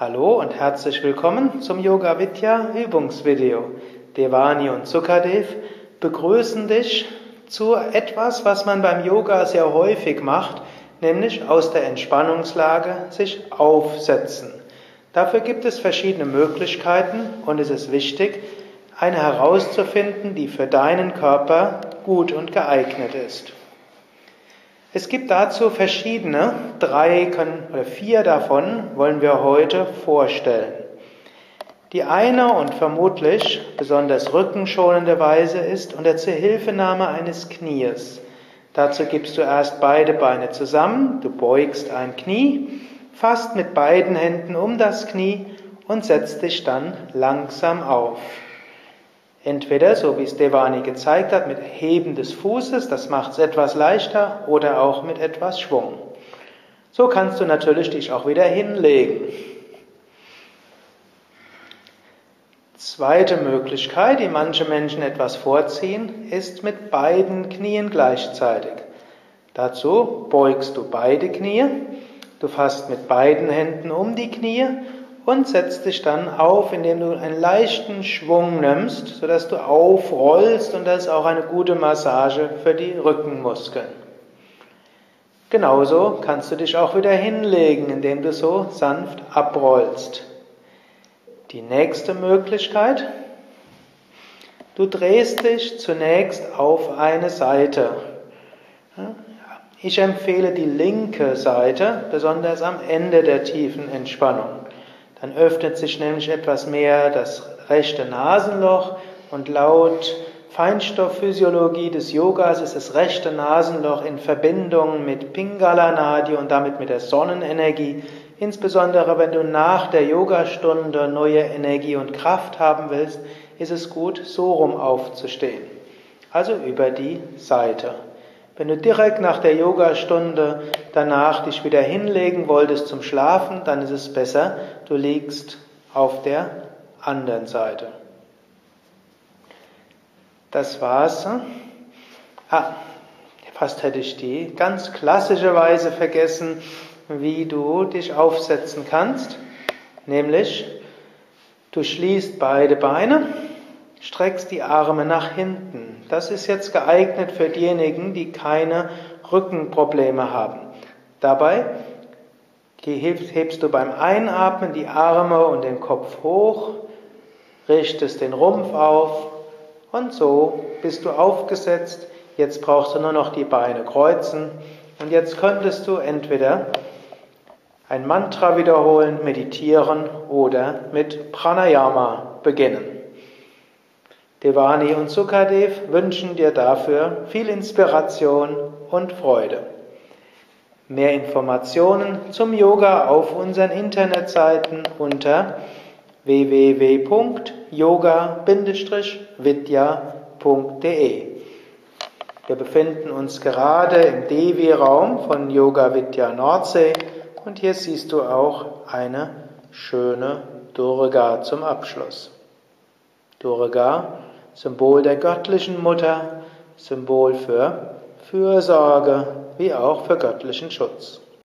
Hallo und herzlich willkommen zum Yoga Vidya Übungsvideo. Devani und Sukadev begrüßen dich zu etwas, was man beim Yoga sehr häufig macht, nämlich aus der Entspannungslage sich aufsetzen. Dafür gibt es verschiedene Möglichkeiten und es ist wichtig, eine herauszufinden, die für deinen Körper gut und geeignet ist. Es gibt dazu verschiedene, drei können, oder vier davon wollen wir heute vorstellen. Die eine und vermutlich besonders rückenschonende Weise ist unter Zuhilfenahme eines Knies. Dazu gibst du erst beide Beine zusammen, du beugst ein Knie, fasst mit beiden Händen um das Knie und setzt dich dann langsam auf. Entweder, so wie es Devani gezeigt hat, mit Heben des Fußes, das macht es etwas leichter, oder auch mit etwas Schwung. So kannst du natürlich dich auch wieder hinlegen. Zweite Möglichkeit, die manche Menschen etwas vorziehen, ist mit beiden Knien gleichzeitig. Dazu beugst du beide Knie, du fasst mit beiden Händen um die Knie und setzt dich dann auf, indem du einen leichten Schwung nimmst, sodass du aufrollst und das ist auch eine gute Massage für die Rückenmuskeln. Genauso kannst du dich auch wieder hinlegen, indem du so sanft abrollst. Die nächste Möglichkeit, du drehst dich zunächst auf eine Seite. Ich empfehle die linke Seite, besonders am Ende der tiefen Entspannung. Dann öffnet sich nämlich etwas mehr das rechte Nasenloch und laut Feinstoffphysiologie des Yogas ist das rechte Nasenloch in Verbindung mit Pingala Nadi und damit mit der Sonnenenergie. Insbesondere wenn du nach der Yogastunde neue Energie und Kraft haben willst, ist es gut, so rum aufzustehen. Also über die Seite. Wenn du direkt nach der Yogastunde danach dich wieder hinlegen wolltest zum Schlafen, dann ist es besser, du liegst auf der anderen Seite. Das war's. Ah, fast hätte ich die ganz klassische Weise vergessen, wie du dich aufsetzen kannst. Nämlich, du schließt beide Beine Streckst die Arme nach hinten. Das ist jetzt geeignet für diejenigen, die keine Rückenprobleme haben. Dabei hebst du beim Einatmen die Arme und den Kopf hoch, richtest den Rumpf auf und so bist du aufgesetzt. Jetzt brauchst du nur noch die Beine kreuzen und jetzt könntest du entweder ein Mantra wiederholen, meditieren oder mit Pranayama beginnen. Devani und Sukadev wünschen dir dafür viel Inspiration und Freude. Mehr Informationen zum Yoga auf unseren Internetseiten unter www.yoga-vidya.de. Wir befinden uns gerade im Devi-Raum von Yoga Vidya Nordsee und hier siehst du auch eine schöne Durga zum Abschluss. Durga Symbol der göttlichen Mutter, Symbol für Fürsorge wie auch für göttlichen Schutz.